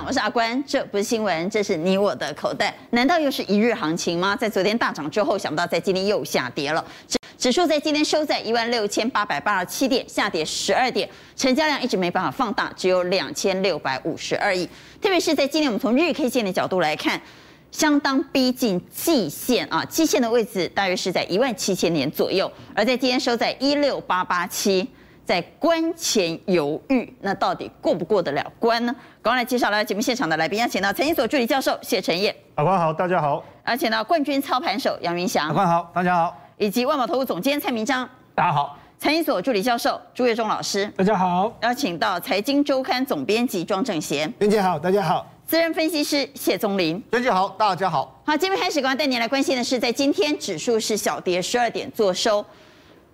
我是阿关，这不是新闻，这是你我的口袋。难道又是一日行情吗？在昨天大涨之后，想不到在今天又下跌了。指指数在今天收在一万六千八百八十七点，下跌十二点，成交量一直没办法放大，只有两千六百五十二亿。特别是在今天，我们从日 K 线的角度来看，相当逼近季线啊，季线的位置大约是在一万七千点左右，而在今天收在一六八八七。在关前犹豫，那到底过不过得了关呢？赶快来介绍来节目现场的来宾，邀请到财经所助理教授谢晨彦。阿官好，大家好。邀请到冠军操盘手杨云翔。阿官好，大家好。以及万宝投顾总监蔡明章。大家好。财经所助理教授朱月忠老师。大家好。邀请到财经周刊总编辑庄正贤。编辑好，大家好。资深分析师谢宗林。娟姐好，大家好。好，今天开始，赶快带您来关心的是，在今天指数是小跌十二点，做收，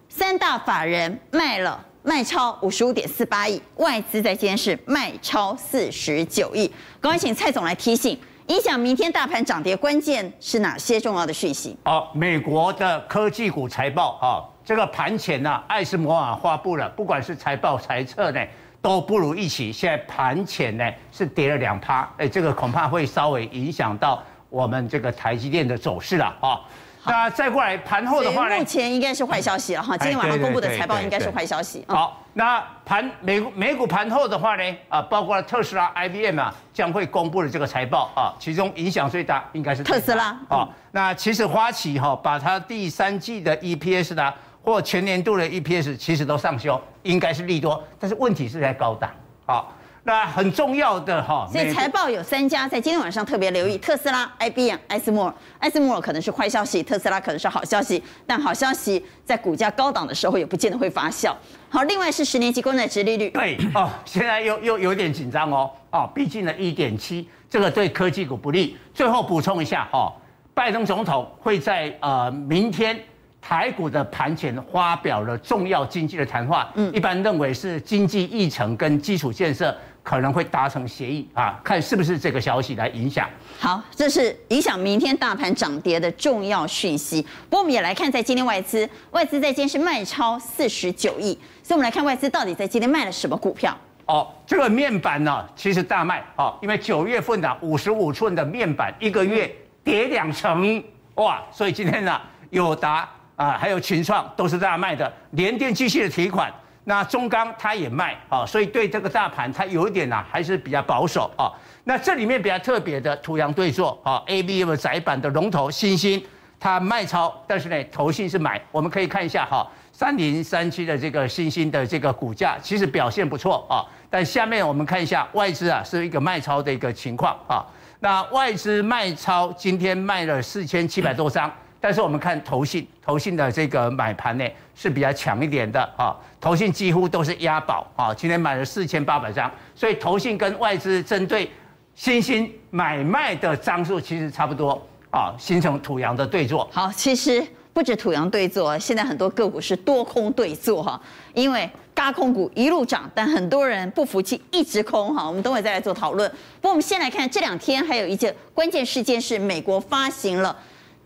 三大法人卖了。卖超五十五点四八亿，外资在今天是卖超四十九亿。赶快请蔡总来提醒，影响明天大盘涨跌关键是哪些重要的讯息？哦，美国的科技股财报啊，这个盘前呢，艾斯摩尔发布了，不管是财报财测呢，都不如预期。现在盘前呢是跌了两趴，哎，这个恐怕会稍微影响到我们这个台积电的走势了啊。那再过来盘后的话呢？目前应该是坏消息了哈。今天晚上公布的财报应该是坏消息。好，那盘美股美股盘后的话呢？啊，包括特斯拉、IBM 啊，将会公布的这个财报啊，其中影响最大应该是特斯拉啊。那其实花旗哈，把它第三季的 EPS 呢，或全年度的 EPS 其实都上修，应该是利多，但是问题是在高档啊。那很重要的哈，所以财报有三家，在今天晚上特别留意特斯拉、IBM、艾斯摩尔。艾斯摩尔可能是坏消息，特斯拉可能是好消息，但好消息在股价高档的时候也不见得会发酵。好，另外是十年期公债殖利率，对哦，现在又又有点紧张哦，哦，毕竟呢一点七，这个对科技股不利。最后补充一下哈，拜登总统会在呃明天台股的盘前发表了重要经济的谈话，嗯，一般认为是经济议程跟基础建设。可能会达成协议啊，看是不是这个消息来影响。好，这是影响明天大盘涨跌的重要讯息。不过我们也来看，在今天外资，外资在今天是卖超四十九亿，所以我们来看外资到底在今天卖了什么股票。哦，这个面板呢，其实大卖哦，因为九月份的五十五寸的面板一个月跌两成，哇，所以今天呢，友达啊，还有群创都是大卖的，联电继续的提款。那中钢它也卖啊，所以对这个大盘它有一点呢，还是比较保守啊。那这里面比较特别的土洋对作啊，ABF 载板的龙头新兴，它卖超，但是呢，投信是买。我们可以看一下哈，三零三七的这个新兴的这个股价其实表现不错啊。但下面我们看一下外资啊，是一个卖超的一个情况啊。那外资卖超今天卖了四千七百多张。但是我们看投信，投信的这个买盘呢是比较强一点的啊，投信几乎都是押宝啊，今天买了四千八百张，所以投信跟外资针对新兴买卖的张数其实差不多啊，形成土洋的对坐。好，其实不止土洋对坐，现在很多个股是多空对坐哈，因为轧空股一路涨，但很多人不服气一直空哈，我们等会再来做讨论。不过我们先来看这两天还有一件关键事件是美国发行了。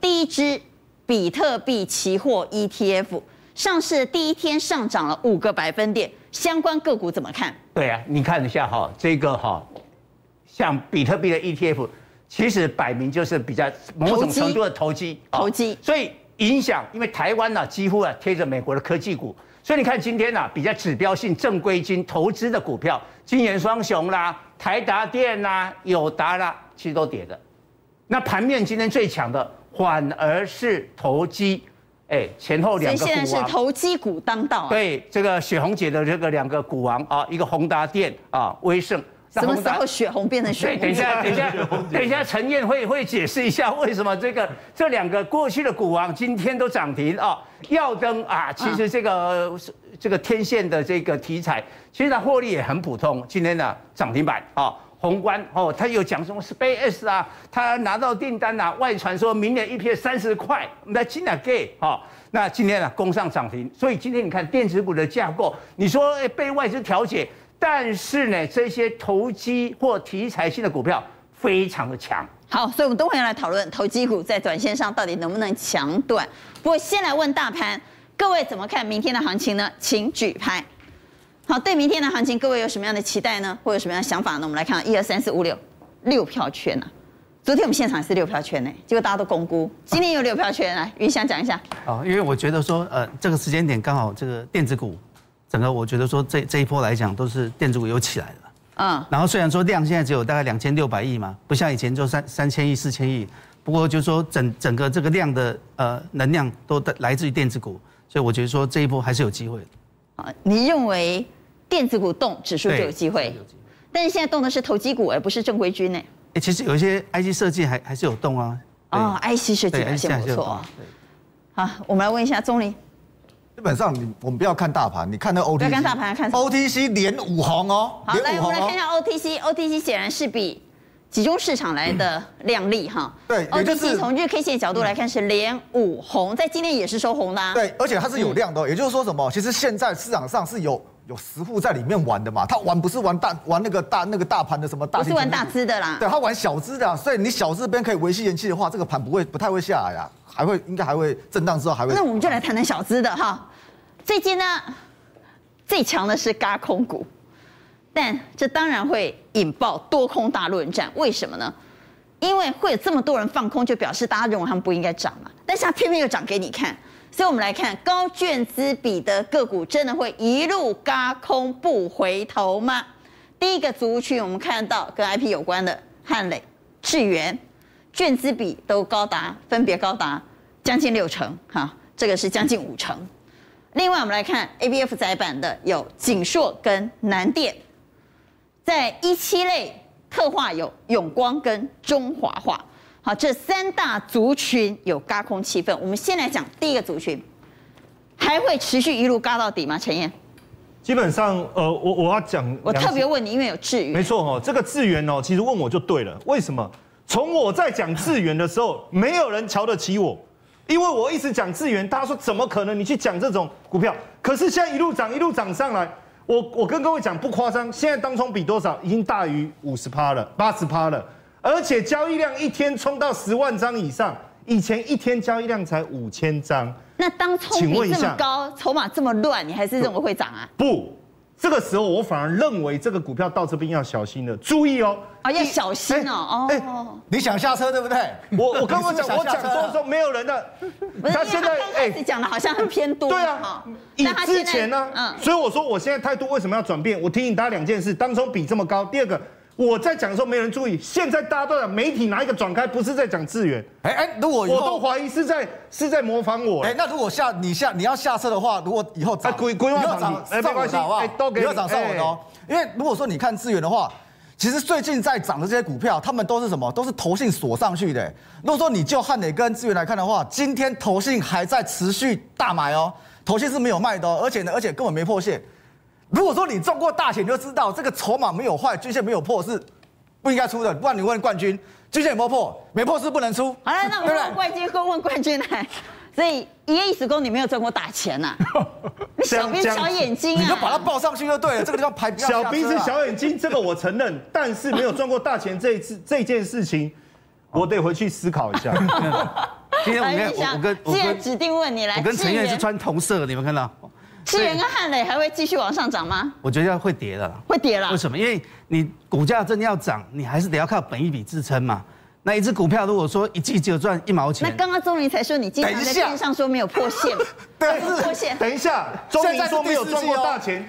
第一支比特币期货 ETF 上市的第一天上涨了五个百分点，相关个股怎么看？对啊，你看一下哈，这个哈，像比特币的 ETF，其实摆明就是比较某种程度的投机，投机，所以影响，因为台湾呢几乎啊贴着美国的科技股，所以你看今天呢比较指标性正规军投资的股票，金圆双雄啦、台达电啦、友达啦，其实都跌的。那盘面今天最强的。反而是投机，哎，前后两个股王，现在是投机股当道啊。对，这个雪红姐的这个两个股王啊，一个宏达电啊，威盛。什么时候雪红变成雪红？等一下，等一下，等一下，陈燕会会解释一下为什么这个这两个过去的股王今天都涨停啊？耀登啊，其实这个、啊、这个天线的这个题材，其实它获利也很普通，今天呢涨停板啊。宏观哦，他有讲什么 Space 啊，他拿到订单啊，外传说明年 EPS 三十块，那今天给哦，那今天呢攻上涨停，所以今天你看电子股的架构，你说诶被外资调节，但是呢这些投机或题材性的股票非常的强。好，所以我们都会来讨论投机股在短线上到底能不能强短。不过先来问大盘，各位怎么看明天的行情呢？请举牌。好，对明天的行情，各位有什么样的期待呢？或有什么样的想法呢？我们来看，一二三四五六，六票圈呐、啊。昨天我们现场也是六票圈呢，结果大家都公估，今天有六票圈来，云翔讲一下。哦，因为我觉得说，呃，这个时间点刚好这个电子股，整个我觉得说这这一波来讲都是电子股有起来了。嗯。然后虽然说量现在只有大概两千六百亿嘛，不像以前就三三千亿、四千亿，不过就是说整整个这个量的呃能量都来自于电子股，所以我觉得说这一波还是有机会的。啊，你认为电子股动指数就有机会？但是现在动的是投机股，而不是正规军呢。哎，其实有一些 IC 设计还还是有动啊。哦，IC 设计还是不错啊。好，我们来问一下钟林。基本上你我们不要看大盘，你看那 OTC。不要看大盘，看 OTC 连五红哦。好，来我们来看一下 OTC，OTC 显然是比集中市场来的靓丽哈。对也就是从日 K 线角度来看是连五红，在今天也是收红的。对，而且它是有量的，也就是说什么？其实现在市场上是有。有十户在里面玩的嘛？他玩不是玩大玩那个大那个大盘的什么大？不是玩大资的啦。对，他玩小资的，所以你小资这边可以维系人气的话，这个盘不会不太会下来啊，还会应该还会震荡之后还会。那我们就来谈谈小资的哈。最近呢，最强的是嘎空股，但这当然会引爆多空大论战。为什么呢？因为会有这么多人放空，就表示大家认为他们不应该涨嘛。但是他偏偏又涨给你看。所以，我们来看高券资比的个股，真的会一路轧空不回头吗？第一个族群，我们看到跟 IP 有关的汉磊、智源，券资比都高达，分别高达将近六成，哈，这个是将近五成。另外，我们来看 ABF 载板的有景硕跟南电，在一期类特化有永光跟中华化。好，这三大族群有轧空气氛。我们先来讲第一个族群，还会持续一路轧到底吗？陈燕，基本上，呃，我我要讲，我特别问你，因为有智原，没错哦，这个智原哦，其实问我就对了。为什么？从我在讲智源的时候，没有人瞧得起我，因为我一直讲智源，大家说怎么可能？你去讲这种股票，可是现在一路涨，一路涨上来，我我跟各位讲不夸张，现在当冲比多少？已经大于五十趴了，八十趴了。而且交易量一天冲到十万张以上，以前一天交易量才五千张。那当冲比这么高，筹码这么乱，你还是认为会涨啊？不，这个时候我反而认为这个股票到这边要小心了，注意哦。啊，要小心哦。哦，你想下车对不对？我我刚刚讲，我讲多的时候没有人的。他现在哎，讲的好像很偏多。对啊，以之前呢，嗯，所以我说我现在态度为什么要转变？我提醒大家两件事：当中比这么高，第二个。我在讲的时候没人注意，现在大家都讲媒体拿一个转开，不是在讲智原？哎哎，如果我都怀疑是在是在模仿我。哎，那如果下你下你要下车的话，如果以后涨，规规划涨，哎，没关系，好不好？都给你涨上我的哦。因为如果说你看资源的话，其实最近在涨的这些股票，他们都是什么？都是投信锁上去的。如果说你就汉磊跟资源来看的话，今天投信还在持续大买哦，投信是没有卖的哦，而且呢，而且根本没破线。如果说你中过大钱，你就知道这个筹码没有坏，均线没有破是不应该出的。不然你问冠军，均线有没有破？没破是不能出。好了，那我们问冠军，问冠军来。所以一夜一时功，你没有赚过大钱呐、啊？你小兵小眼睛啊！你就把它报上去就对了。这个地方排小兵是小眼睛，这个我承认。但是没有赚过大钱这一次 这件事情，我得回去思考一下。今天我跟我跟我跟指定问你来，我跟陈彦是穿同色的，你们看到？智原跟汉磊还会继续往上涨吗？我觉得会跌的，会跌了。为什么？因为你股价真的要涨，你还是得要靠本益比支撑嘛。那一只股票如果说一季只有赚一毛钱，那刚刚钟林才说你经常在电视上说没有破线，对，是破线。等一下，钟林说没有赚过大钱，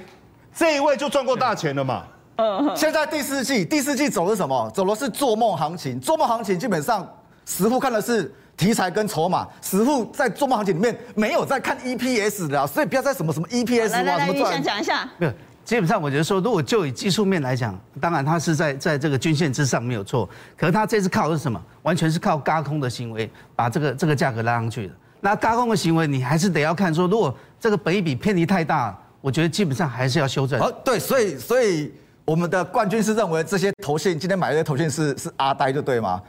这一位就赚过大钱了嘛？嗯。现在第四季，第四季走的是什么？走的是做梦行情。做梦行情基本上实户看的是。题材跟筹码，实户在做梦行情里面没有在看 EPS 的，所以不要再什么什么 EPS 哇，来来来，什么想讲一下。没有，基本上我觉得说，如果就以技术面来讲，当然它是在在这个均线之上没有错，可是它这次靠的是什么？完全是靠轧空的行为把这个这个价格拉上去的。那轧空的行为，你还是得要看说，如果这个本益比偏离太大，我觉得基本上还是要修正。哦，对，所以所以我们的冠军是认为这些头信今天买些投信是是阿呆，就对吗？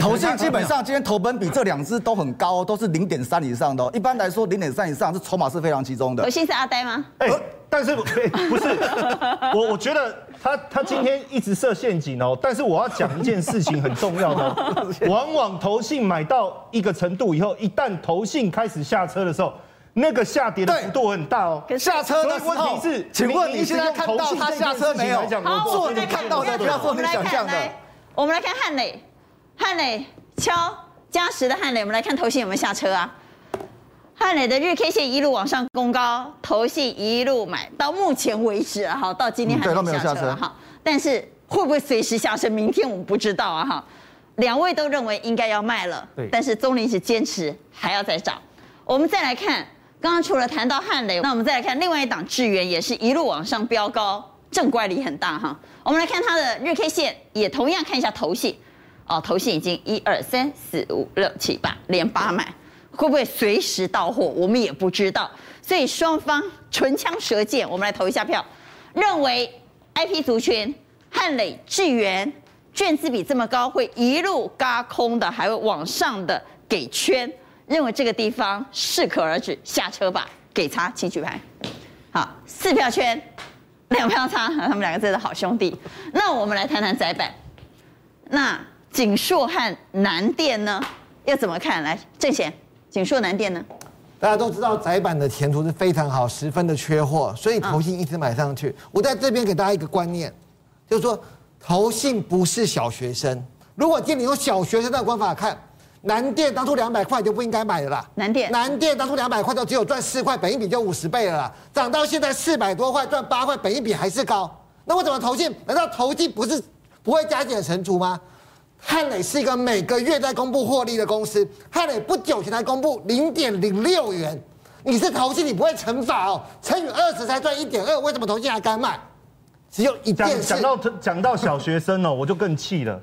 投信基本上今天投本比这两支都很高，都是零点三以上的。一般来说，零点三以上是筹码是非常集中的。投信是阿呆吗？哎，但是不是，我我觉得他他今天一直设陷阱哦。但是我要讲一件事情很重要的，往往投信买到一个程度以后，一旦投信开始下车的时候，那个下跌的幅度很大哦。下车的问题是，请问你现在看到他下车没有？好，做你看到的，不要做你想象的。我们来看汉磊，汉磊敲加时的汉磊，我们来看头信有没有下车啊？汉磊的日 K 线一路往上攻高，头信一路买，到目前为止啊，好，到今天还没有下车哈。但是会不会随时下车？明天我们不知道啊哈。两位都认为应该要卖了，对，但是宗林是坚持还要再涨。我们再来看，刚刚除了谈到汉磊，那我们再来看另外一档智原，也是一路往上飙高，正乖离很大哈。我们来看它的日 K 线，也同样看一下头信，哦，投信已经一二三四五六七八连八买，会不会随时到货？我们也不知道。所以双方唇枪舌剑，我们来投一下票，认为 IP 族群汉磊智源卷资比这么高，会一路嘎空的，还会往上的给圈，认为这个地方适可而止，下车吧，给差，请举牌。好，四票圈，两票差，他们两个真的好兄弟。那我们来谈谈窄板，那景硕和南电呢，要怎么看？来，正贤，景硕、南电呢？大家都知道窄板的前途是非常好，十分的缺货，所以投信一直买上去。我在这边给大家一个观念，就是说。投信不是小学生。如果今天你用小学生的观法看，南电当初两百块就不应该买的啦。南电，南电当初两百块就只有赚四块，本一比就五十倍了啦。涨到现在四百多块，赚八块，本一比还是高。那为什么投信？难道投信不是不会加减乘除吗？汉磊是一个每个月在公布获利的公司，汉磊不久前才公布零点零六元。你是投信，你不会乘法哦，乘以二十才赚一点二，为什么投信还敢买？只有一件事。讲到讲到小学生哦，我就更气了。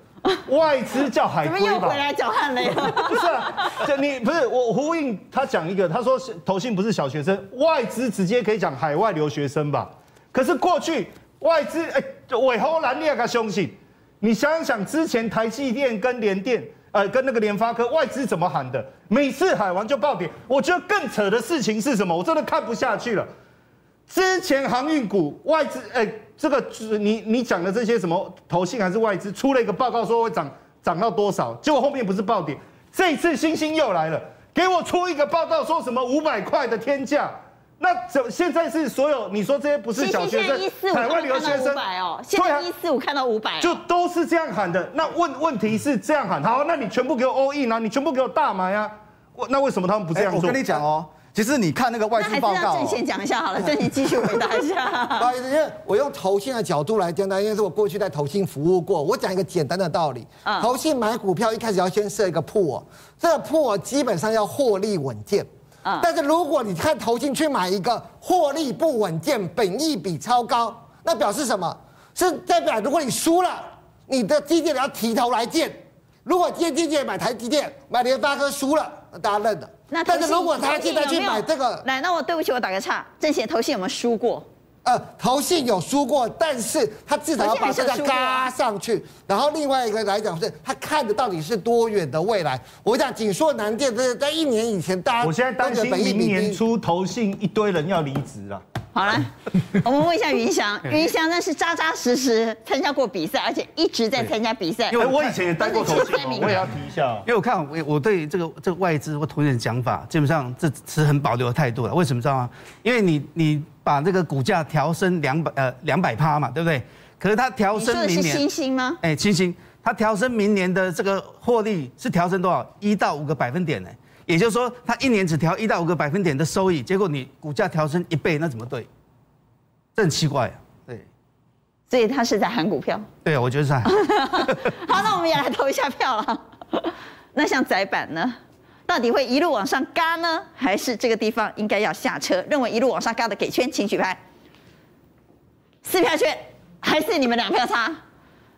外资叫海龟吧？怎么又回来讲汉磊了？不是啊，这你不是我呼应他讲一个，他说投信不是小学生，外资直接可以讲海外留学生吧？可是过去外资哎，尾后蓝列个凶信，你想想之前台积电跟联电呃跟那个联发科外资怎么喊的？每次喊完就暴跌。我觉得更扯的事情是什么？我真的看不下去了。之前航运股外资哎。这个你你讲的这些什么投信还是外资出了一个报告说会涨涨到多少，结果后面不是暴跌，这次星星又来了，给我出一个报告说什么五百块的天价，那怎现在是所有你说这些不是小学生，海外留学生哦，现在一四五看到五百，就都是这样喊的。那问问题是这样喊，好，那你全部给我 all in 啊，你全部给我大买啊，那为什么他们不这样做？我跟你讲哦。其实你看那个外资报告，那还是让正贤讲一下好了，郑你继续回答一下。不好意思，因为我用投信的角度来讲呢，因为是我过去在投信服务过，我讲一个简单的道理。嗯。投信买股票一开始要先设一个 pool，这个 pool 基本上要获利稳健。嗯。但是如果你看投信去买一个获利不稳健、本益比超高，那表示什么？是代表如果你输了，你的基金要提头来见。如果今天基金买台积电、买联发科输了，那大家认了。那但是如果他现在去买这个，来，那我对不起，我打个岔，正贤投信有没有输过？呃，投信有输过，但是他至少要把这个嘎上去。然后另外一个来讲是，他看的到底是多远的未来。我讲景硕南电，这是在一年以前，大家我现在担心明年初投信一堆人要离职了。好了，我们问一下云翔，云翔那是扎扎实实参加过比赛，而且一直在参加比赛。因为我以前也待过投信，我也要提一下。因为我看我我对这个这个外资或投信的讲法，基本上这持很保留的态度了。为什么知道吗？因为你你把这个股价调升两百呃两百趴嘛，对不对？可是它调升明年，是星星吗？哎，星星，它调升明年的这个获利是调升多少？一到五个百分点呢？也就是说，它一年只调一到五个百分点的收益，结果你股价调升一倍，那怎么对？这很奇怪啊。对，所以他是在喊股票。对啊，我觉得是。好，那我们也来投一下票了。那像窄板呢，到底会一路往上嘎呢，还是这个地方应该要下车？认为一路往上嘎的给圈，请举牌。四票圈，还是你们两票差？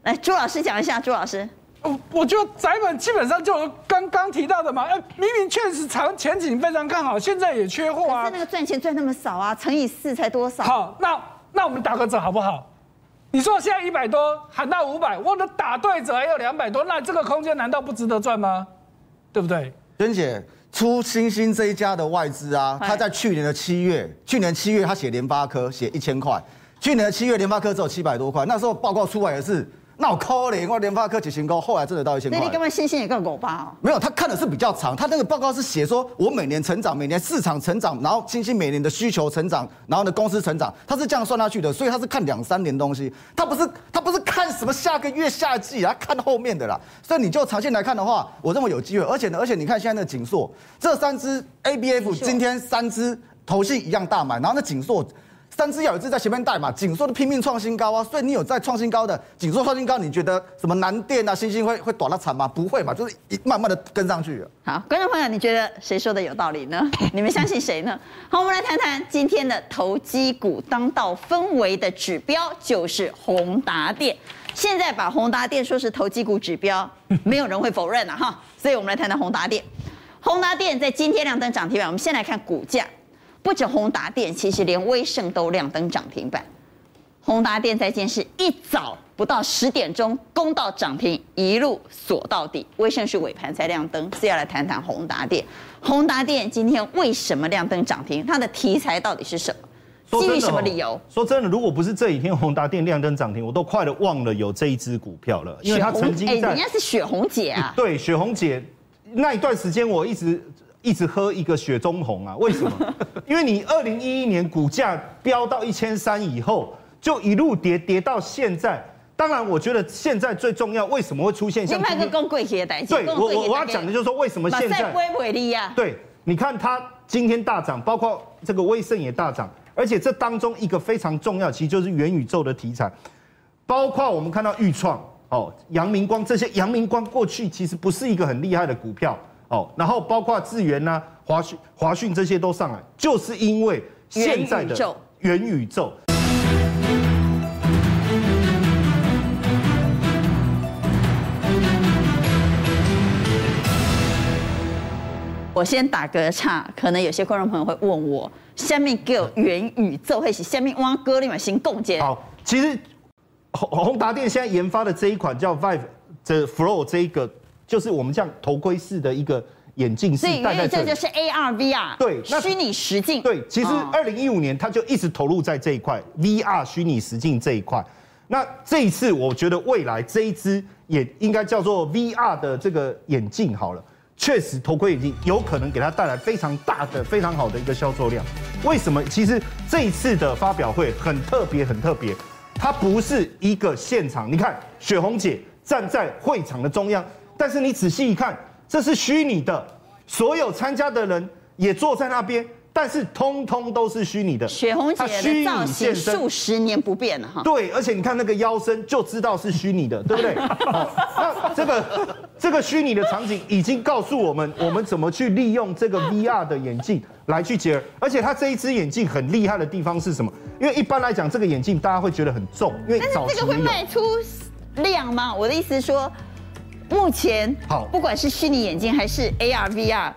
来，朱老师讲一下，朱老师。我我觉得宅本基本上就刚刚提到的嘛，哎，明明确实长前景非常看好，现在也缺货啊。可是那个赚钱赚那么少啊，乘以四才多少？好，那那我们打个折好不好？你说现在一百多喊到五百，我的打对折还有两百多，那这个空间难道不值得赚吗？对不对？娟姐出星星这一家的外资啊，他在去年的七月，去年七月他写联发科写一千块，去年的七月联发科只有七百多块，那时候报告出来也是。那我扣零，我联发科几千高，后来真的到一千块。那你干嘛星星也够狗吧？哦，没有，他看的是比较长，他那个报告是写说，我每年成长，每年市场成长，然后星星每年的需求成长，然后呢公司成长，他是这样算下去的，所以他是看两三年东西，他不是他不是看什么下个月夏季他，看后面的啦。所以你就长线来看的话，我认为有机会，而且呢，而且你看现在那个景硕，这三只 ABF 今天三只投信一样大买，然后那景硕。三只要有一只在前面带嘛，紧缩都拼命创新高啊，所以你有在创新高的紧缩创新高，你觉得什么南电啊、星星会会短了惨吗？不会嘛，就是一慢慢的跟上去。好，观众朋友，你觉得谁说的有道理呢？你们相信谁呢？好，我们来谈谈今天的投机股当道氛围的指标就是宏达电。现在把宏达电说是投机股指标，没有人会否认了哈。所以我们来谈谈宏达电。宏达电在今天亮灯涨停板，我们先来看股价。不止宏达电，其实连威盛都亮灯涨停板。宏达电在今天是一早不到十点钟攻到涨停，一路锁到底。威盛是尾盘才亮灯，是要来谈谈宏达电。宏达电今天为什么亮灯涨停？它的题材到底是什么？基于什么理由？说真的，如果不是这几天宏达电亮灯涨停，我都快的忘了有这一只股票了，因为它曾经在。人家是雪红姐啊。对，雪红姐那一段时间我一直。一直喝一个雪中红啊？为什么？因为你二零一一年股价飙到一千三以后，就一路跌跌到现在。当然，我觉得现在最重要，为什么会出现像？另外一个更贵些对，我我我要讲的就是说，为什么现在？对，你看它今天大涨，包括这个威盛也大涨，而且这当中一个非常重要，其实就是元宇宙的题材，包括我们看到钰创哦、阳明光这些，阳明光过去其实不是一个很厉害的股票。哦，然后包括智源呐、华讯、华讯这些都上来，就是因为现在的元宇宙。我先打个岔，可能有些观众朋友会问我，下面给我元宇宙，会是下面挖哥你们先共建？好，其实宏宏达电现在研发的这一款叫 Vive the Flow 这一个。就是我们这样头盔式的一个眼镜，是戴在这里，这就是 AR VR，对，虚拟实境。对，其实二零一五年他就一直投入在这一块 VR 虚拟实境这一块。那这一次，我觉得未来这一支也应该叫做 VR 的这个眼镜好了。确实，头盔眼镜有可能给它带来非常大的、非常好的一个销售量。为什么？其实这一次的发表会很特别，很特别。它不是一个现场，你看雪红姐站在会场的中央。但是你仔细一看，这是虚拟的，所有参加的人也坐在那边，但是通通都是虚拟的。雪红姐的造型数十年不变了哈。对，而且你看那个腰身就知道是虚拟的，对不对？那这个这个虚拟的场景已经告诉我们，我们怎么去利用这个 VR 的眼镜来去结合。而且它这一只眼镜很厉害的地方是什么？因为一般来讲，这个眼镜大家会觉得很重，因为但是这个会卖出量吗？我的意思是说。目前好，不管是虚拟眼镜还是 AR VR，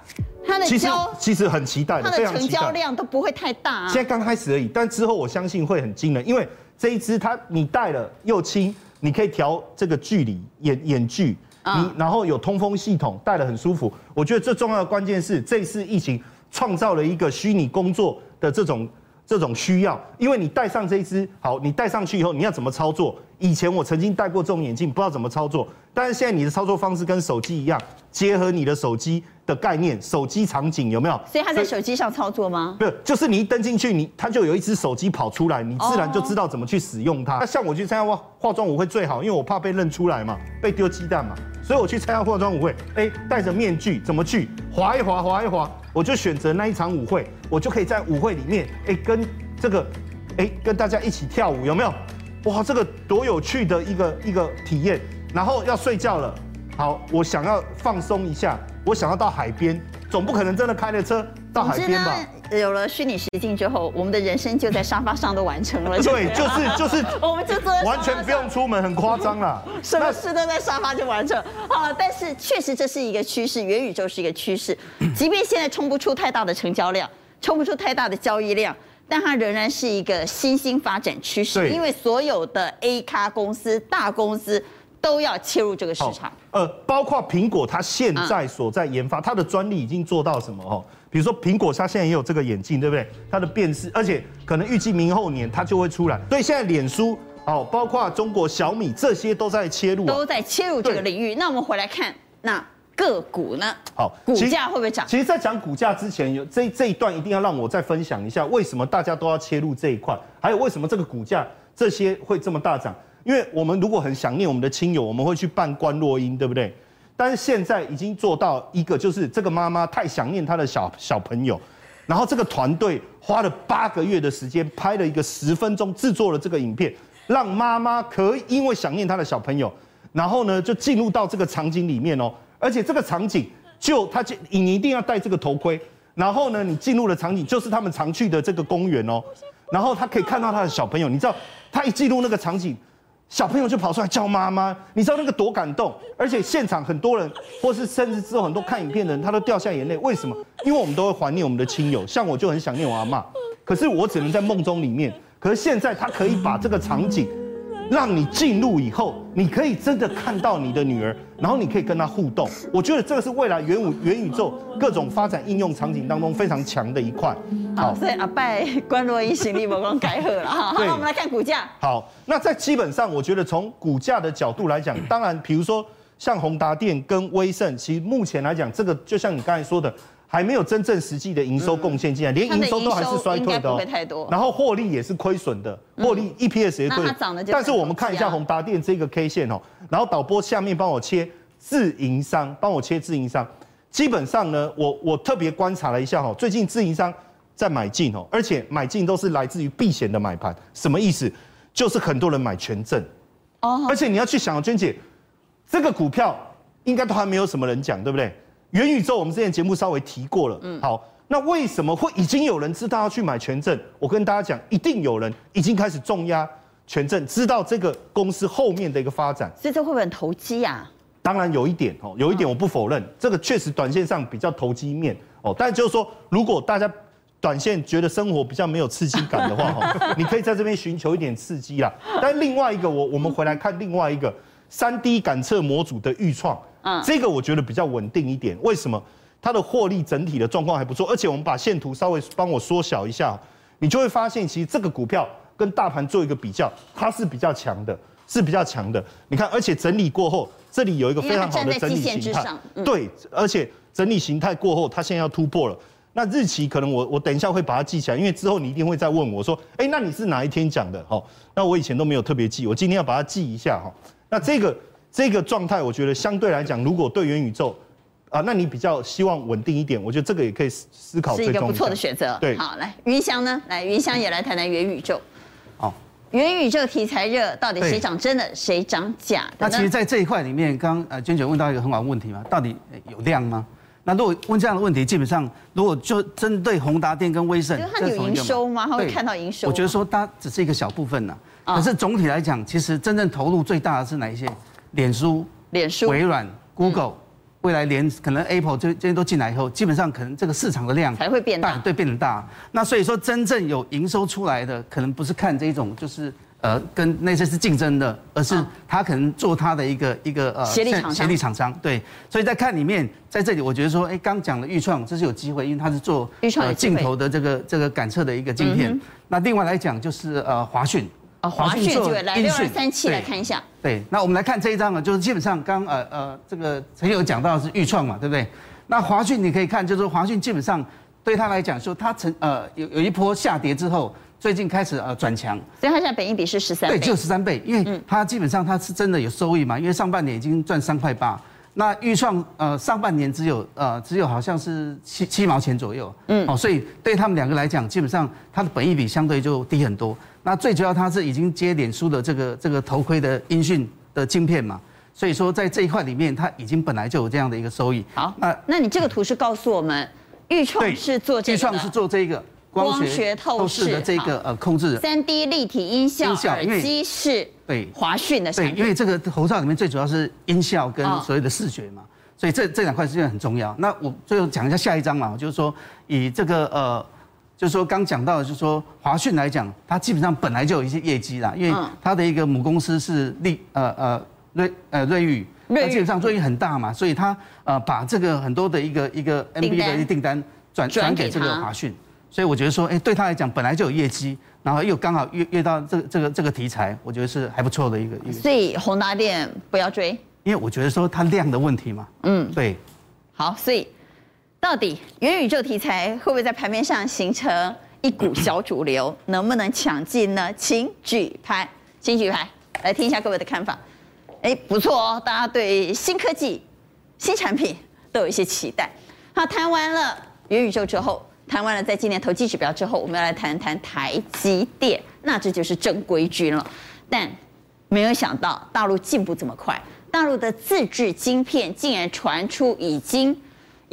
它的其实其实很期待的，它的成交量都不会太大啊。现在刚开始而已，但之后我相信会很惊人，因为这一支它你戴了又轻，你可以调这个距离眼眼距，你然后有通风系统，戴了很舒服。我觉得最重要的关键是这次疫情创造了一个虚拟工作的这种。这种需要，因为你戴上这一只，好，你戴上去以后，你要怎么操作？以前我曾经戴过这种眼镜，不知道怎么操作。但是现在你的操作方式跟手机一样，结合你的手机的概念，手机场景有没有？所以他在手机上操作吗？不是，就是你一登进去，你它就有一只手机跑出来，你自然就知道怎么去使用它。那像我去参加化化妆舞会最好，因为我怕被认出来嘛，被丢鸡蛋嘛，所以我去参加化妆舞会，哎，戴着面具怎么去？滑一滑，滑一滑。我就选择那一场舞会，我就可以在舞会里面，哎，跟这个，哎，跟大家一起跳舞，有没有？哇，这个多有趣的一个一个体验。然后要睡觉了，好，我想要放松一下，我想要到海边，总不可能真的开了车到海边吧？有了虚拟实境之后，我们的人生就在沙发上都完成了。对，就是就是，我们就坐在完全不用出门，很夸张啦。什么事都在沙发就完成。啊，但是确实这是一个趋势，元宇宙是一个趋势。即便现在冲不出太大的成交量，冲不出太大的交易量，但它仍然是一个新兴发展趋势。因为所有的 A 咖公司、大公司都要切入这个市场。呃，包括苹果，它现在所在研发，它的专利已经做到什么？哦？比如说苹果，它现在也有这个眼镜，对不对？它的辨识，而且可能预计明后年它就会出来。所以现在脸书哦，包括中国小米这些都在切入，都在切入这个领域。那我们回来看那个股呢？好，股价会不会涨？其实，在讲股价之前，有这这一段一定要让我再分享一下，为什么大家都要切入这一块，还有为什么这个股价这些会这么大涨？因为我们如果很想念我们的亲友，我们会去办观落音，对不对？但是现在已经做到一个，就是这个妈妈太想念她的小小朋友，然后这个团队花了八个月的时间拍了一个十分钟制作了这个影片，让妈妈可以因为想念她的小朋友，然后呢就进入到这个场景里面哦，而且这个场景就他就你一定要戴这个头盔，然后呢你进入的场景就是他们常去的这个公园哦，然后他可以看到他的小朋友，你知道他一进入那个场景。小朋友就跑出来叫妈妈，你知道那个多感动，而且现场很多人，或是甚至之后很多看影片的人，他都掉下眼泪。为什么？因为我们都会怀念我们的亲友，像我就很想念我阿嬷，可是我只能在梦中里面。可是现在他可以把这个场景。让你进入以后，你可以真的看到你的女儿，然后你可以跟她互动。我觉得这个是未来元宇元宇宙各种发展应用场景当中非常强的一块。好，所以阿拜观落阴行李魔光改贺了 哈。好，我们来看股价。好，那在基本上，我觉得从股价的角度来讲，当然，比如说像宏达电跟威盛，其实目前来讲，这个就像你刚才说的。还没有真正实际的营收贡献进来，连营收都还是衰退的哦。然后获利也是亏损的，获利 EPS 也亏。但是我们看一下宏达电这个 K 线哦，然后导播下面帮我切自营商，帮我切自营商。基本上呢，我我特别观察了一下哦，最近自营商在买进哦，而且买进都是来自于避险的买盘。什么意思？就是很多人买权证哦。而且你要去想，娟姐，这个股票应该都还没有什么人讲，对不对？元宇宙，我们之前节目稍微提过了。嗯，好，那为什么会已经有人知道要去买权证？我跟大家讲，一定有人已经开始重压权证，知道这个公司后面的一个发展。所以这会不会很投机呀？当然有一点哦，有一点我不否认，这个确实短线上比较投机面哦。但就是说，如果大家短线觉得生活比较没有刺激感的话，哈，你可以在这边寻求一点刺激啦。但另外一个，我我们回来看另外一个三 D 感测模组的预创。嗯，这个我觉得比较稳定一点。为什么？它的获利整体的状况还不错，而且我们把线图稍微帮我缩小一下，你就会发现，其实这个股票跟大盘做一个比较，它是比较强的，是比较强的。你看，而且整理过后，这里有一个非常好的整理形态，对，而且整理形态过后，它现在要突破了。那日期可能我我等一下会把它记起来，因为之后你一定会再问我说，哎，那你是哪一天讲的？好，那我以前都没有特别记，我今天要把它记一下哈。那这个。这个状态，我觉得相对来讲，如果对元宇宙啊，那你比较希望稳定一点，我觉得这个也可以思考。是一个不错的选择。对，好，来云翔呢？来云翔也来谈谈元宇宙。哦，元宇宙题材热，到底谁涨真的，谁涨假的？那其实，在这一块里面，刚呃娟姐问到一个很好的问题嘛，到底有量吗？那如果问这样的问题，基本上如果就针对宏达电跟威盛，它有营收吗？它会看到营收？我觉得说它只是一个小部分呢。可是总体来讲，其实真正投入最大的是哪一些？脸书。脸书、微软、Google，未来连可能 Apple 这这些都进来以后，基本上可能这个市场的量才会变大，对，变得大。那所以说，真正有营收出来的，可能不是看这种，就是呃跟那些是竞争的，而是他可能做他的一个一个呃协力厂商。协力厂商，对。所以在看里面，在这里我觉得说，哎，刚讲的预创这是有机会，因为它是做呃镜头的这个这个感测的一个镜片。那另外来讲就是呃华讯。华讯就来六二三七来看一下。对，那我们来看这一张呢，就是基本上刚呃呃这个陈有讲到的是预创嘛，对不对？那华讯你可以看，就是华讯基本上对他来讲说，他曾呃有有一波下跌之后，最近开始呃转强。所以它现在本益比是十三倍。对，就十三倍，因为它基本上它是真的有收益嘛，因为上半年已经赚三块八。那预创呃上半年只有呃只有好像是七七毛钱左右，嗯，哦，所以对他们两个来讲，基本上它的本益比相对就低很多。那最主要，它是已经接脸书的这个这个头盔的音讯的晶片嘛，所以说在这一块里面，它已经本来就有这样的一个收益。好，那那你这个图是告诉我们，预创是做这个，预创是做这个光学透视的这个呃控制三 D 立体音效耳机是对华讯的对，因为这个头罩里面最主要是音效跟所有的视觉嘛，所以这这两块是很重要。那我最后讲一下下一章嘛，就是说以这个呃。就是说，刚讲到的，就是说华讯来讲，它基本上本来就有一些业绩啦，因为它的一个母公司是立呃呃瑞呃瑞昱，它基本上作用很大嘛，所以它呃把这个很多的一个一个 M B 的一个订单转转给这个华讯，所以我觉得说，哎，对他来讲本来就有业绩，然后又刚好遇遇到这个这个这个题材，我觉得是还不错的一个一个。所以宏达电不要追，因为我觉得说它量的问题嘛。嗯，对。好，所以到底元宇宙题材会不会在盘面上形成一股小主流？能不能抢进呢？请举牌，请举牌，来听一下各位的看法。哎，不错哦，大家对新科技、新产品都有一些期待。好，谈完了元宇宙之后，谈完了在今年投机指标之后，我们要来谈谈台积电，那这就是正规军了。但没有想到大陆进步这么快，大陆的自制晶片竟然传出已经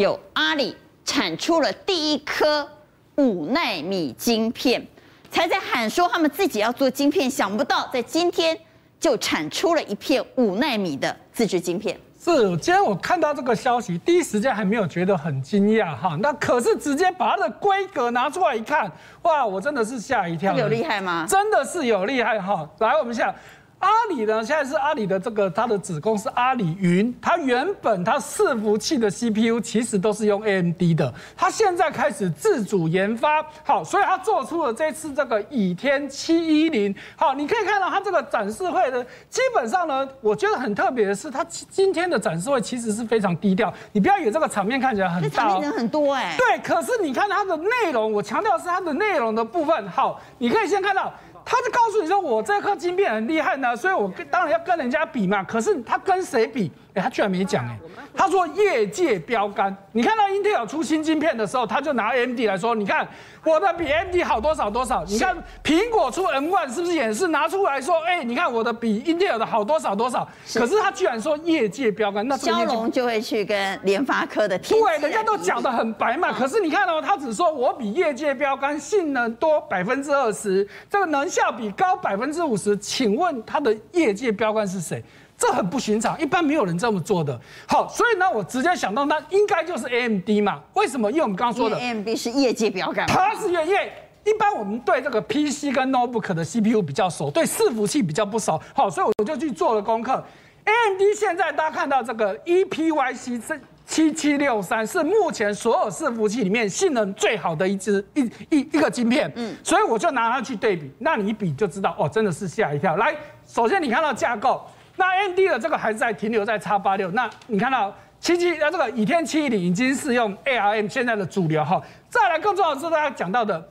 有阿里产出了第一颗五纳米晶片，才在喊说他们自己要做晶片，想不到在今天。就产出了一片五纳米的自制晶片。是，今天我看到这个消息，第一时间还没有觉得很惊讶哈，那可是直接把它的规格拿出来一看，哇，我真的是吓一跳。有厉害吗？真的是有厉害哈。来，我们想。阿里呢，现在是阿里的这个它的子公司阿里云，它原本它伺服器的 CPU 其实都是用 AMD 的，它现在开始自主研发，好，所以它做出了这次这个倚天七一零，好，你可以看到它这个展示会的，基本上呢，我觉得很特别的是，它今天的展示会其实是非常低调，你不要以为这个场面看起来很大，人很多哎，对，可是你看它的内容，我强调是它的内容的部分，好，你可以先看到。他就告诉你说，我这颗晶片很厉害呢，所以我跟当然要跟人家比嘛。可是他跟谁比？哎，他居然没讲哎。他说业界标杆。你看到 Intel 出新晶片的时候，他就拿 AMD 来说，你看我的比 AMD 好多少多少。你看苹果出 M1 是不是也是拿出来说，哎，你看我的比 Intel 的好多少多少？可是他居然说业界标杆，那骁龙就会去跟联发科的对，人家都讲得很白嘛。可是你看哦，他只说我比业界标杆性能多百分之二十，这个能效比高百分之五十。请问他的业界标杆是谁？这很不寻常，一般没有人这么做的。好，所以呢，我直接想到，那应该就是 AMD 嘛？为什么？因为我们刚刚说的，AMD 是业界标杆，它是业业。一般我们对这个 PC 跟 Notebook 的 CPU 比较熟，对伺服器比较不熟。好，所以我就去做了功课。AMD 现在大家看到这个 EPYC 七七六三是目前所有伺服器里面性能最好的一支一一一个晶片。嗯，所以我就拿它去对比，那你一比就知道哦，真的是吓一跳。来，首先你看到架构。那 N D 的这个还是在停留在 X 八六，那你看到七七那这个倚天七一零已经是用 ARM 现在的主流哈。再来更重要的是大家讲到的，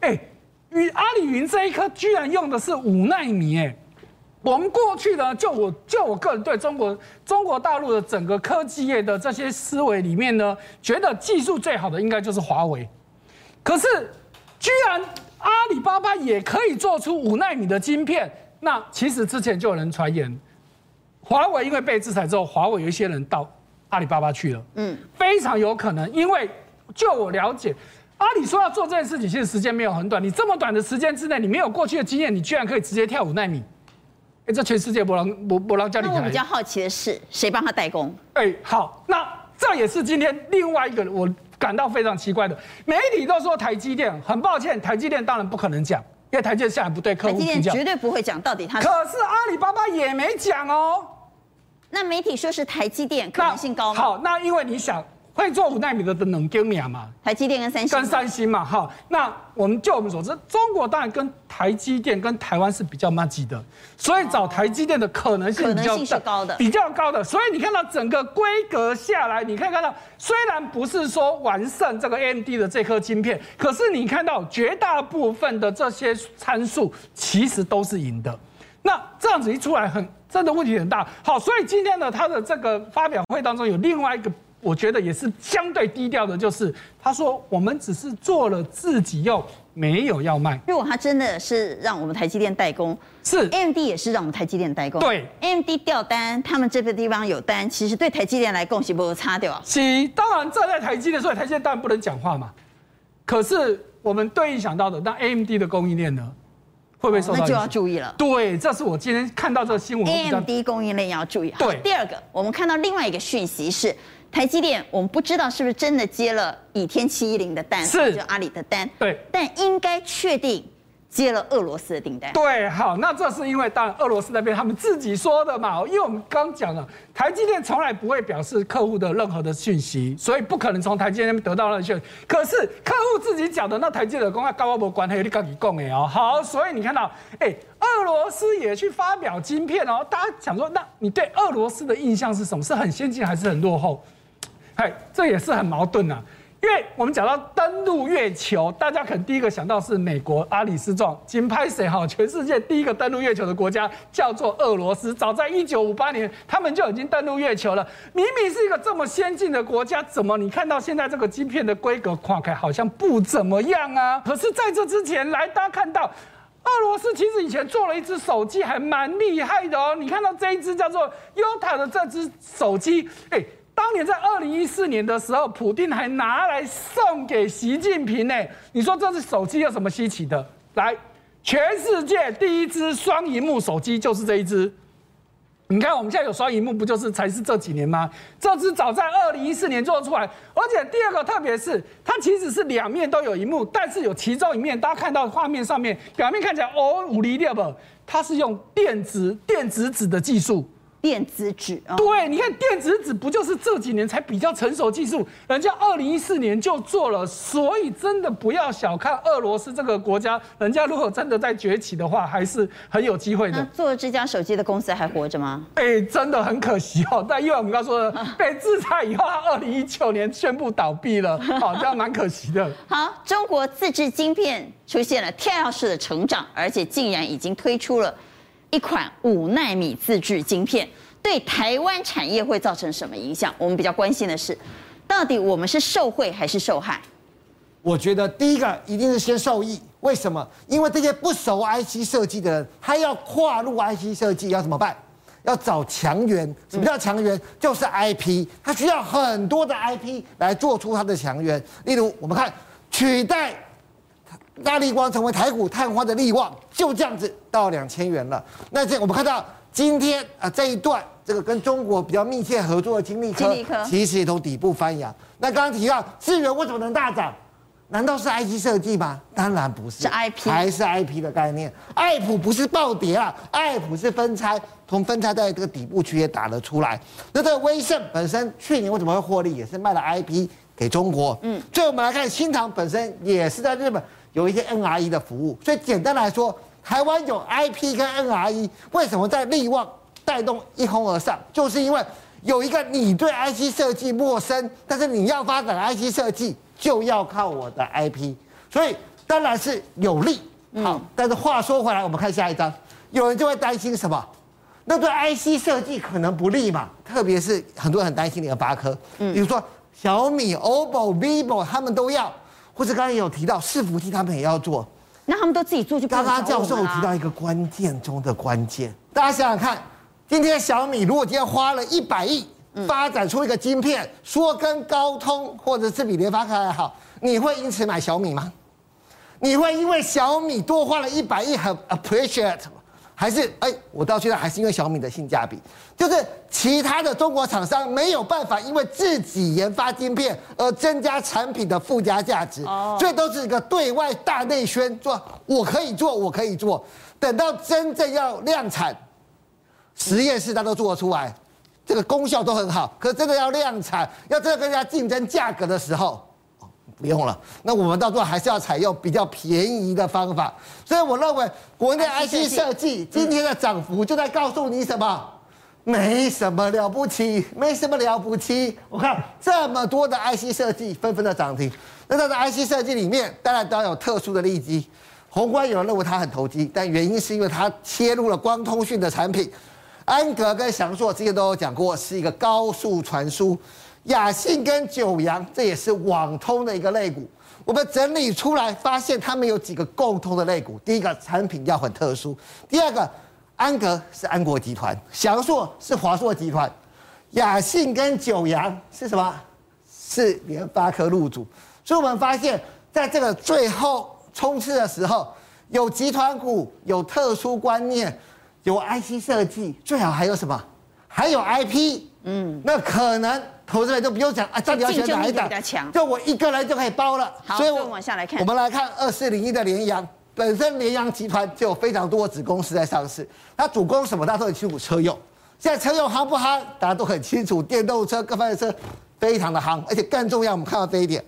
哎，与阿里云这一颗居然用的是五奈米哎。我们过去呢，就我就我个人对中国中国大陆的整个科技业的这些思维里面呢，觉得技术最好的应该就是华为。可是居然阿里巴巴也可以做出五奈米的晶片，那其实之前就有人传言。华为因为被制裁之后，华为有一些人到阿里巴巴去了，嗯，非常有可能，因为就我了解，阿里说要做这件事情，其实时间没有很短，你这么短的时间之内，你没有过去的经验，你居然可以直接跳五纳米，哎，这全世界不让不不让叫你。那我比较好奇的是，谁帮他代工？哎，好，那这也是今天另外一个我感到非常奇怪的，媒体都说台积电，很抱歉，台积电当然不可能讲。因为台积电现在不对客户，台积电绝对不会讲到底他。可是阿里巴巴也没讲哦。那媒体说是台积电可能性高吗？好，那因为你想会做五纳米的的能跟秒嘛？台积电跟三星。跟三星嘛，哈，那我们就我们所知，中国当然跟台积电跟台湾是比较麻吉的，所以找台积电的可能性比较是高的，比较高的。所以你看到整个规格下来，你可以看到，虽然不是说完胜这个 AMD 的这颗晶片，可是你看到绝大部分的这些参数其实都是赢的。那这样子一出来很，很真的问题很大。好，所以今天呢，他的这个发表会当中有另外一个，我觉得也是相对低调的，就是他说我们只是做了自己用，没有要卖。如果他真的是让我们台积电代工，是 AMD 也是让我们台积电代工。对，AMD 掉单，他们这个地方有单，其实对台积电来讲是不会差掉。是，当然站在台积电，所以台积电当然不能讲话嘛。可是我们对应想到的，那 AMD 的供应链呢？会不会受到？那就要注意了。对，这是我今天看到这个新闻。AMD 供应链要注意。对，第二个，我们看到另外一个讯息是，台积电，我们不知道是不是真的接了倚天七一零的单，是就阿里的单。对，但应该确定接了俄罗斯的订单。对，好，那这是因为当然俄罗斯那边他们自己说的嘛，因为我们刚讲了，台积电从来不会表示客户的任何的讯息，所以不可能从台积电那边得到那讯。可是客户自己讲的，那台积电公告高不关系，你赶紧讲哎哦。好，所以你看到，哎，俄罗斯也去发表晶片哦，大家想说，那你对俄罗斯的印象是什么？是很先进还是很落后？哎，这也是很矛盾呐、因为我们讲到登陆月球，大家可能第一个想到是美国阿里斯壮，金拍谁哈？全世界第一个登陆月球的国家叫做俄罗斯，早在一九五八年，他们就已经登陆月球了。明明是一个这么先进的国家，怎么你看到现在这个晶片的规格跨开好像不怎么样啊？可是在这之前，来大家看到俄罗斯其实以前做了一只手机，还蛮厉害的哦。你看到这一只叫做 Yota 的这只手机，哎。当年在二零一四年的时候，普丁还拿来送给习近平呢。你说这是手机有什么稀奇的？来，全世界第一支双萤幕手机就是这一只。你看我们现在有双萤幕，不就是才是这几年吗？这只早在二零一四年做出来，而且第二个特别是它其实是两面都有萤幕，但是有其中一面，大家看到画面上面表面看起来哦五厘六，它是用电子电子纸的技术。电子纸啊，对，你看电子纸不就是这几年才比较成熟技术？人家二零一四年就做了，所以真的不要小看俄罗斯这个国家，人家如果真的在崛起的话，还是很有机会的。做这家手机的公司还活着吗？哎，真的很可惜哦。但因为我们刚说的 被制裁以后，他二零一九年宣布倒闭了，好，这样蛮可惜的。好，中国自制晶片出现了跳跃式的成长，而且竟然已经推出了。一款五纳米自制晶片对台湾产业会造成什么影响？我们比较关心的是，到底我们是受贿还是受害？我觉得第一个一定是先受益。为什么？因为这些不熟 IC 设计的人，他要跨入 IC 设计要怎么办？要找强源。什么叫强源？就是 IP，他需要很多的 IP 来做出他的强源。例如，我们看取代。大力光成为台股探花的力旺，就这样子到两千元了。那这我们看到今天啊这一段，这个跟中国比较密切合作的晶粒科，其实也从底部翻扬。那刚刚提到智源为什么能大涨？难道是 IC 设计吗？当然不是，是 IP，还是 IP 的概念。爱普不是暴跌啊，爱普是分拆，从分拆在这个底部区也打了出来。那这个威盛本身去年为什么会获利？也是卖了 IP 给中国。嗯，最后我们来看新唐本身也是在日本。有一些 NRE 的服务，所以简单来说，台湾有 IP 跟 NRE，为什么在力旺带动一哄而上？就是因为有一个你对 IC 设计陌生，但是你要发展 IC 设计，就要靠我的 IP，所以当然是有利。好，但是话说回来，我们看下一张，有人就会担心什么？那对 IC 设计可能不利嘛？特别是很多人很担心联发科，嗯，比如说小米、OPPO、vivo，他们都要。或者刚才也有提到伺服器，他们也要做，那他们都自己做就。刚刚教授提到一个关键中的关键，大家想想看，今天小米如果今天花了一百亿发展出一个晶片，说跟高通或者是比联发科还好，你会因此买小米吗？你会因为小米多花了一百亿很 appreciate？还是哎，我到现在还是因为小米的性价比，就是其他的中国厂商没有办法因为自己研发晶片而增加产品的附加价值，所以都是一个对外大内宣，说我可以做，我可以做，等到真正要量产，实验室它都做得出来，这个功效都很好，可是真的要量产，要真的跟人家竞争价格的时候。不用了，那我们到最后还是要采用比较便宜的方法。所以我认为，国内 IC 设计今天的涨幅就在告诉你什么？没什么了不起，没什么了不起。我看这么多的 IC 设计纷纷的涨停，那它的 IC 设计里面，当然都要有特殊的利基。宏观有人认为它很投机，但原因是因为它切入了光通讯的产品。安格跟翔硕之前都有讲过，是一个高速传输。亚信跟九阳，这也是网通的一个类股。我们整理出来，发现他们有几个共通的类股。第一个产品要很特殊，第二个安格是安国集团，翔硕是华硕集团，雅信跟九阳是什么？是联发科入主。所以我们发现，在这个最后冲刺的时候，有集团股，有特殊观念，有 IC 设计，最好还有什么？还有 IP。嗯，那可能。投资人都不用讲啊，到底要选哪一档？就我一个人就可以包了。好，所以我们往下来看。我们来看二四零一的联阳，本身联阳集团就有非常多的子公司在上市，它主攻什么，大家都很清楚，车用。现在车用夯不夯？大家都很清楚，电动车各方面的车非常的夯，而且更重要，我们看到这一点，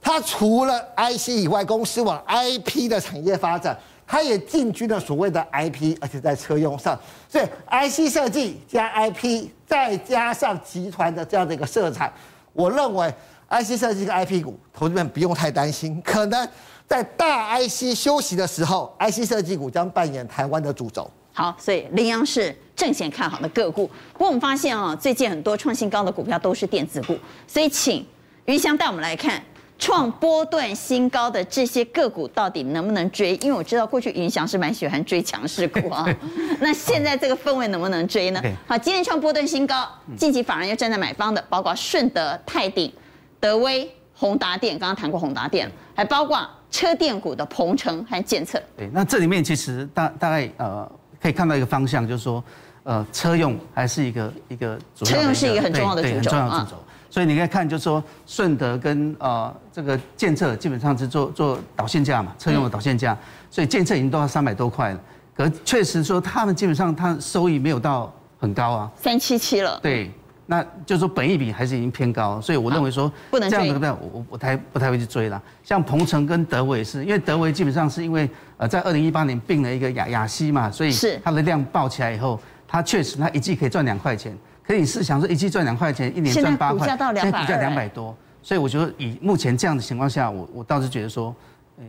它除了 IC 以外，公司往 IP 的产业发展，它也进军了所谓的 IP，而且在车用上，所以 IC 设计加 IP，再加上集团的这样的一个色彩，我认为 IC 设计跟 IP 股，投资们不用太担心，可能在大 IC 休息的时候，IC 设计股将扮演台湾的主轴。好，所以联阳是正线看好的个股。不过我们发现啊，最近很多创新高的股票都是电子股，所以请云翔带我们来看创波段新高的这些个股到底能不能追？因为我知道过去云翔是蛮喜欢追强势股啊。那现在这个氛围能不能追呢？好，今天创波段新高，近期反而又站在买方的，包括顺德、泰鼎、德威、宏达电，刚刚谈过宏达电，还包括车电股的鹏程和建策。对，那这里面其实大大概呃。可以看到一个方向，就是说，呃，车用还是一个一个主要，车用是一个很重要的主轴，很重要的主轴。所以你可以看，就是说，顺德跟呃这个建策基本上是做做导线架嘛，车用的导线架，所以建策已经都要三百多块了。可是确实说，他们基本上它收益没有到很高啊，三七七了。对。那就是说，本益比还是已经偏高，所以我认为说，不能这样的股票我我不太不太会去追了。像鹏程跟德维是因为德维基本上是因为呃在二零一八年并了一个亚亚西嘛，所以它的量爆起来以后，它确实它一季可以赚两块钱。可以试想说，一季赚两块钱，一年赚八块，现在股价两百多，所以我觉得以目前这样的情况下，我我倒是觉得说。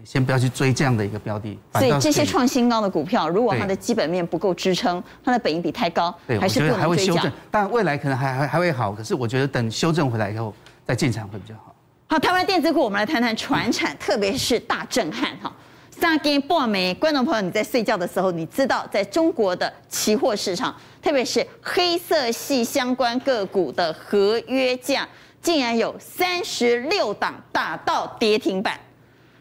先不要去追这样的一个标的，所以这些创新高的股票，如果它的基本面不够支撑，它的本益比太高，还是不能追价。还会修正，但未来可能还还还会好。可是我觉得等修正回来以后再进场会比较好。好，台湾电子股，我们来谈谈传产，特别是大震撼哈。三更半梅，观众朋友你在睡觉的时候，你知道在中国的期货市场，特别是黑色系相关个股的合约价，竟然有三十六档打到跌停板。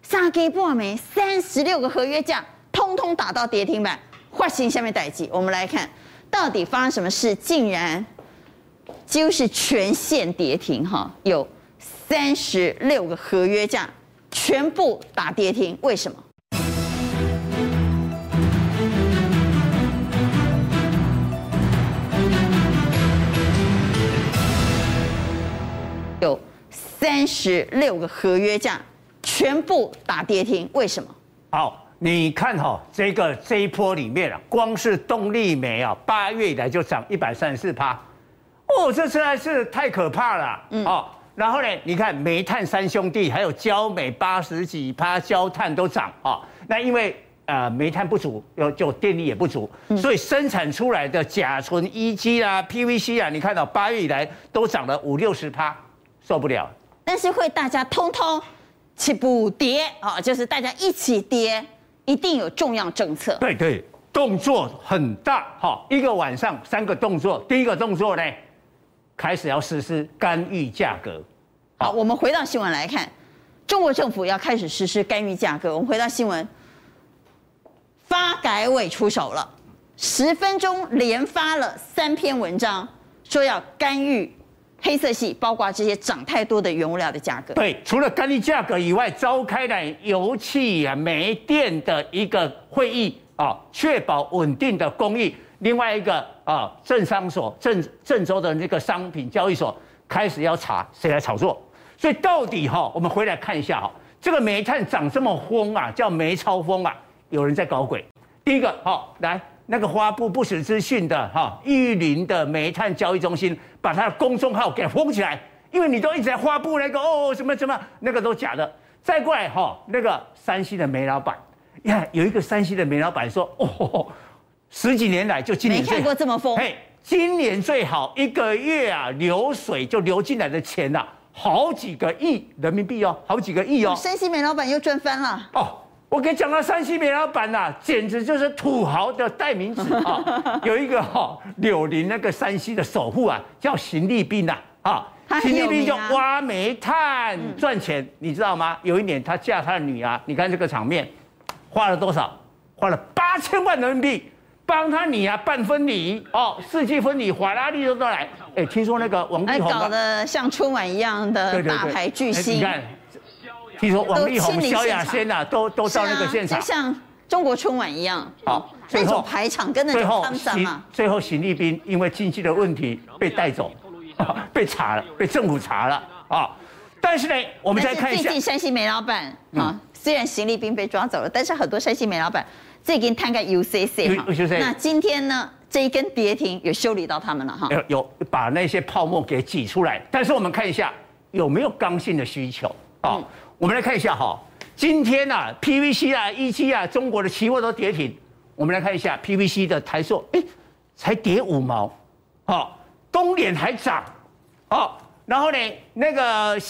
三更半梅，三十六个合约价，通通打到跌停板。发生什么代志？我们来看，到底发生什么事？竟然几乎是全线跌停哈，有三十六个合约价全部打跌停，为什么？三十六个合约价。全部打跌停，为什么？好，你看哈，这个这一波里面啊，光是动力煤啊，八月以来就涨一百三十四趴，哦，这实在是太可怕了。嗯，哦，然后呢，你看煤炭三兄弟，还有焦煤八十几趴，焦炭都涨啊。那因为呃煤炭不足，又就电力也不足，所以生产出来的甲醇、EG 啊、PVC 啊，你看到八月以来都涨了五六十趴，受不了。但是会大家通通。起不跌啊，就是大家一起跌，一定有重要政策。对对，动作很大哈，一个晚上三个动作。第一个动作呢，开始要实施干预价格。好，我们回到新闻来看，中国政府要开始实施干预价格。我们回到新闻，发改委出手了，十分钟连发了三篇文章，说要干预。黑色系包括这些涨太多的原物料的价格。对，除了干预价格以外，召开了油气啊、煤电的一个会议啊，确保稳定的供应。另外一个啊，证商所郑郑州的那个商品交易所开始要查谁来炒作。所以到底哈，我们回来看一下哈，这个煤炭涨这么疯啊，叫煤超疯啊，有人在搞鬼。第一个好来。那个发布不实资讯的哈，玉林的煤炭交易中心，把他的公众号给封起来，因为你都一直在发布那个哦什么什么，那个都假的。再过来哈，那个山西的煤老板呀，有一个山西的煤老板说哦，十几年来就今年没看过这么疯，嘿，今年最好一个月啊流水就流进来的钱呐、啊，好几个亿人民币哦，好几个亿哦。山西煤老板又赚翻了哦。我给讲到山西煤老板呐，简直就是土豪的代名词 啊！有一个哈柳林那个山西的首富啊，叫邢立斌呐啊，邢立斌就挖煤炭赚钱，你知道吗？有一年他嫁他的女儿，你看这个场面，花了多少？花了八千万人民币，帮他女儿办婚礼哦，世纪婚礼，法拉利都都来。哎，听说那个王力宏搞得像春晚一样的大牌巨星。比如说王力宏、萧亚轩呐，都都到那个现场，就像中国春晚一样。好，最后排场跟那种汤山嘛。最后，邢立斌因为经济的问题被带走，被查了，被政府查了啊。但是呢，我们再看一下，最近山西煤老板啊，虽然邢立斌被抓走了，但是很多山西煤老板最近摊个 UCC 哈。那今天呢，这一根跌停有修理到他们了哈。有有把那些泡沫给挤出来，但是我们看一下有没有刚性的需求啊？我们来看一下哈，今天啊 PVC 啊、一期啊，中国的期货都跌停。我们来看一下 PVC 的台塑，哎，才跌五毛，好，东联还涨，好。然后呢，那个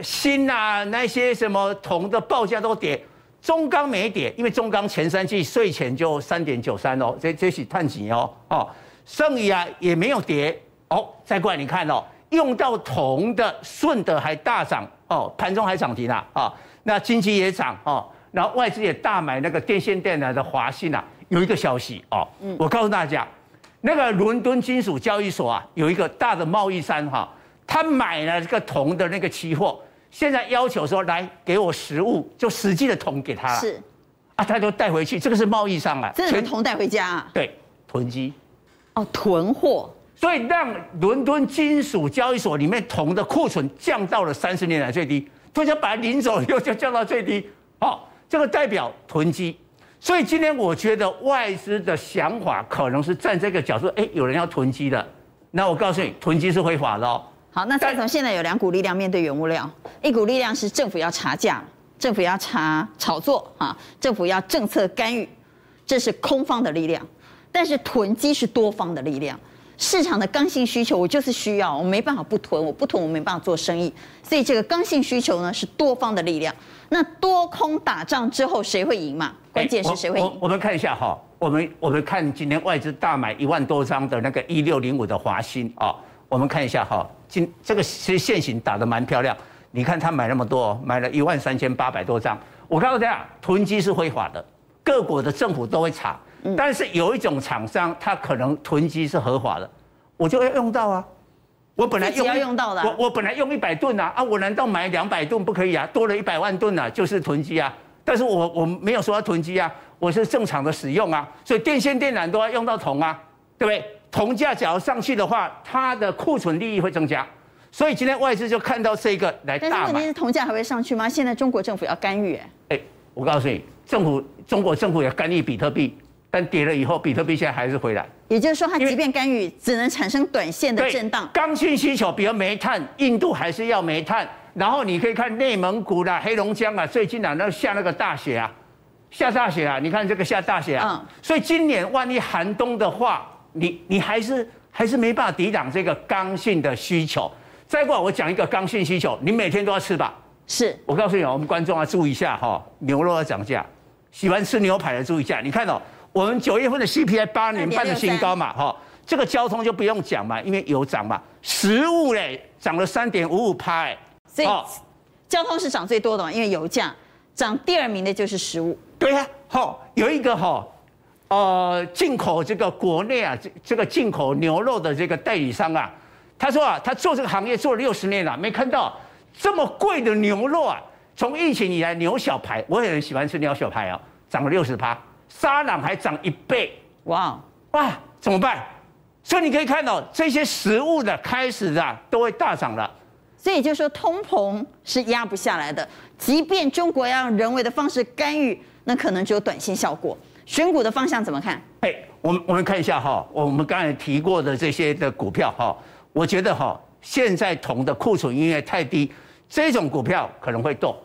锌啊，那些什么铜的报价都跌，中钢没跌，因为中钢前三季税前就三点九三哦，这这是碳几哦哦，剩余啊也没有跌哦。再过来你看哦，用到铜的顺德还大涨哦，盘中还涨停啊啊，那金鸡也涨哦，然后外资也大买那个电线电缆的华信啊，有一个消息哦，我告诉大家，那个伦敦金属交易所啊，有一个大的贸易商哈。他买了这个铜的那个期货，现在要求说，来给我实物，就实际的铜给他了。是，啊，他就带回去，这个是贸易商啊，真的铜带回家啊？对，囤积。哦，囤货。所以让伦敦金属交易所里面铜的库存降到了三十年来最低，突然把它领走以后就降到最低。好，这个代表囤积。所以今天我觉得外资的想法可能是站这个角度，哎，有人要囤积的，那我告诉你，囤积是非法的哦。好，那再从现在有两股力量面对原物料，一股力量是政府要查价，政府要查炒作啊，政府要政策干预，这是空方的力量；但是囤积是多方的力量，市场的刚性需求我就是需要，我没办法不囤，我不囤我没办法做生意，所以这个刚性需求呢是多方的力量。那多空打仗之后谁会赢嘛？关键是谁会赢？我我们看一下哈，我们我们看今天外资大买一万多张的那个一六零五的华兴啊。我们看一下哈，今这个其实现行打得蛮漂亮。你看他买那么多，买了一万三千八百多张。我告诉大家，囤积是非法的，各国的政府都会查。但是有一种厂商，他可能囤积是合法的，我就要用到啊。我本来用要用到的，我我本来用一百吨啊，啊，我难道买两百吨不可以啊？多了一百万吨啊，就是囤积啊。但是我我没有说要囤积啊，我是正常的使用啊。所以电线电缆都要用到铜啊，对不对？铜价只要上去的话，它的库存利益会增加，所以今天外资就看到这个来大买。但是问题是铜价还会上去吗？现在中国政府要干预，哎，我告诉你，政府中国政府要干预比特币，但跌了以后，比特币现在还是回来。也就是说，它即便干预，只能产生短线的震荡。刚性需求，比如煤炭，印度还是要煤炭。然后你可以看内蒙古啦、黑龙江啊，最近啊，那下那个大雪啊，下大雪啊，你看这个下大雪啊。嗯。所以今年万一寒冬的话。你你还是还是没办法抵挡这个刚性的需求。再过来，我讲一个刚性需求，你每天都要吃吧？是。我告诉你，我们观众要注意一下哈，牛肉要涨价，喜欢吃牛排的注意一下。你看哦，我们九月份的 CPI 八年半的新高嘛，哈，这个交通就不用讲嘛，因为油涨嘛。食物嘞涨了三点五五趴，哎，所以交通是涨最多的嘛，因为油价涨，第二名的就是食物。对呀，好，有一个哈。呃，进口这个国内啊，这这个进口牛肉的这个代理商啊，他说啊，他做这个行业做了六十年了，没看到这么贵的牛肉啊。从疫情以来，牛小排我也很喜欢吃牛小排啊，涨了六十趴，沙朗还涨一倍，哇哇，怎么办？所以你可以看到这些食物的开始啊，都会大涨了。所以就是说，通膨是压不下来的，即便中国要用人为的方式干预，那可能只有短线效果。选股的方向怎么看？哎，我们我们看一下哈，我们刚才提过的这些的股票哈，我觉得哈，现在铜的库存因为太低，这种股票可能会动。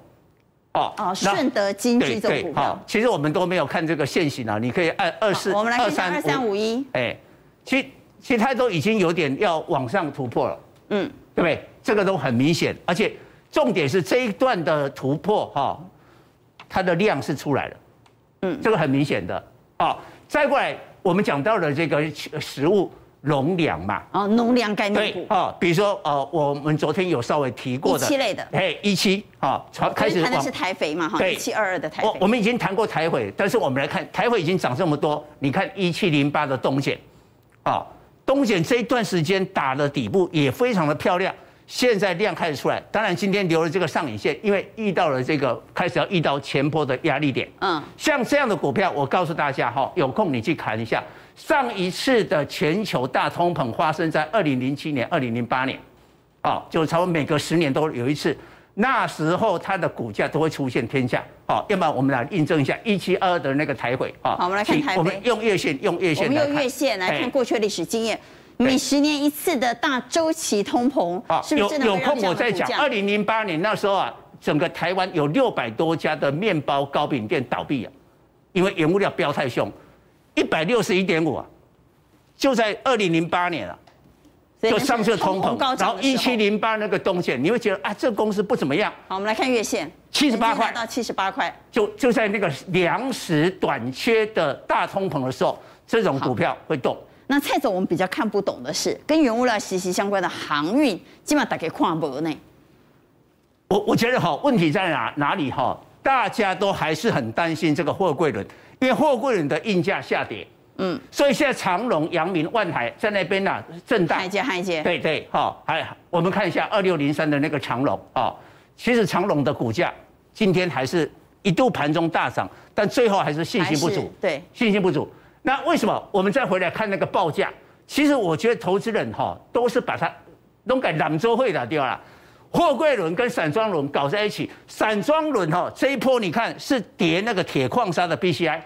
哦哦，顺德金居这种股票，其实我们都没有看这个线型啊，你可以按二四我们来看二三五一，哎，其实其实它都已经有点要往上突破了，嗯，对不对？这个都很明显，而且重点是这一段的突破哈，它的量是出来了。嗯，这个很明显的啊、哦。再过来，我们讲到了这个食物农粮嘛。哦，农粮概念股。对，哦，比如说呃，我们昨天有稍微提过的。一七类的。哎，一七啊，开始。谈的是台肥嘛？哈，一七二二的台肥。我我们已经谈过台肥，但是我们来看台肥已经涨这么多，你看一七零八的东碱，啊，东碱这一段时间打的底部也非常的漂亮，现在量开始出来，当然今天留了这个上影线，因为遇到了这个开始要遇到前坡的压力点。嗯，像这样的股票，我告诉大家哈，有空你去看一下，上一次的全球大通膨发生在二零零七年、二零零八年，哦，就差不多每隔十年都有一次，那时候它的股价都会出现天价。好，要不然我们来印证一下一七二二的那个台汇。好，我们来看台汇。我们用月线，用月线。我们用月线来看过去的历史经验。每十年一次的大周期通膨，是不是有有空我再讲。二零零八年那时候啊，整个台湾有六百多家的面包糕饼店倒闭啊，因为原物料飙太凶，一百六十一点五啊，就在二零零八年啊，就上次通膨，然后一七零八那个东线，你会觉得啊，这个公司不怎么样。好，我们来看月线，七十八块到七十八块，就就在那个粮食短缺的大通膨的时候，这种股票会动。那蔡总，我们比较看不懂的是跟原物料息息相关的航运，基本上大家看不呢。我我觉得哈，问题在哪哪里哈？大家都还是很担心这个货柜轮，因为货柜轮的运价下跌，嗯，所以现在长荣、阳明、万海在那边呢震荡。海接海接。对对，好，还我们看一下二六零三的那个长荣啊，其实长荣的股价今天还是一度盘中大涨，但最后还是信心不足，对，信心不足。那为什么我们再回来看那个报价？其实我觉得投资人哈都是把它弄给朗州会的掉了。货柜轮跟散装轮搞在一起，散装轮哈这一波你看是叠那个铁矿砂的 BCI，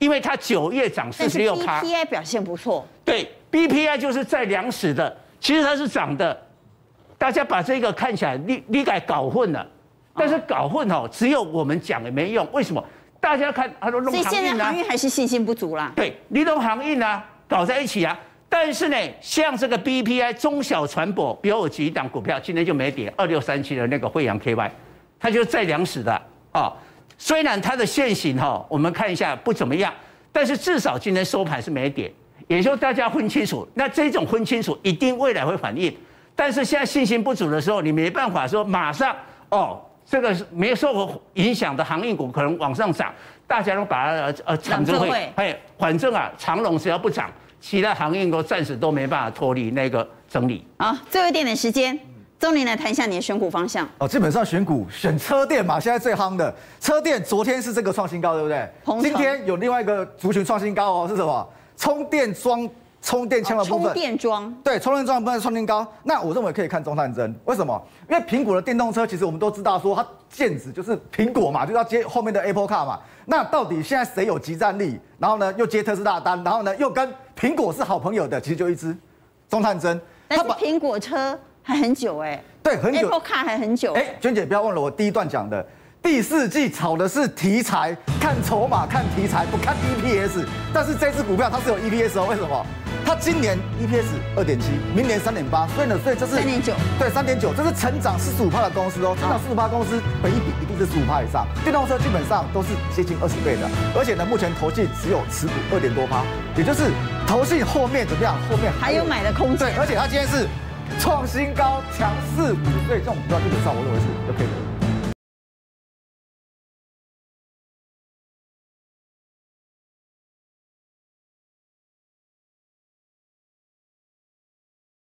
因为它九月涨四十六趴。BPI 表现不错。对，BPI 就是在粮食的，其实它是涨的。大家把这个看起来你你该搞混了，但是搞混哦只有我们讲也没用，为什么？大家看，他说弄航运啊，所以现在航运还是信心不足啦。对，你弄航运啊，搞在一起啊。但是呢，像这个 BPI 中小船舶，比如我举一档股票，今天就没跌，二六三七的那个惠阳 KY，它就是在粮食的啊、哦。虽然它的线型哈，我们看一下不怎么样，但是至少今天收盘是没跌。也就大家分清楚，那这种分清楚一定未来会反应。但是现在信心不足的时候，你没办法说马上哦。这个是没受影响的航运股可能往上涨，大家都把它呃抢着会，哎，反正啊，长龙只要不涨，其他航运股暂时都没办法脱离那个整理。啊，最后一点点时间，钟林来谈一下你的选股方向。哦，基本上选股选车店嘛，现在最夯的车店，昨天是这个创新高，对不对？今天有另外一个族群创新高哦，是什么？充电桩。充电枪的部分，充电桩对，充电桩的部分创新高。那我认为可以看中探针，为什么？因为苹果的电动车，其实我们都知道说它剑指就是苹果嘛，就要接后面的 Apple Car 嘛。那到底现在谁有集战力？然后呢，又接特斯拉的单，然后呢，又跟苹果是好朋友的，其实就一支中探针。但是苹果车还很久哎、欸，对，很久。Apple Car 还很久、欸。哎，娟姐不要忘了我第一段讲的。第四季炒的是题材，看筹码，看题材，不看 EPS。但是这支股票它是有 EPS 哦，为什么？它今年 EPS 二点七，明年三点八，所以呢，所以这是三点九，对，三点九，这是成长四十五趴的公司哦，成长四十五趴公司，本一比一定是十五趴以上。电动车基本上都是接近二十倍的，而且呢，目前投信只有持股二点多趴，也就是投信后面怎么样？后面还有买的空间。对，而且它今天是创新高，强势股，所以这种股票基本上我认为是 OK 的。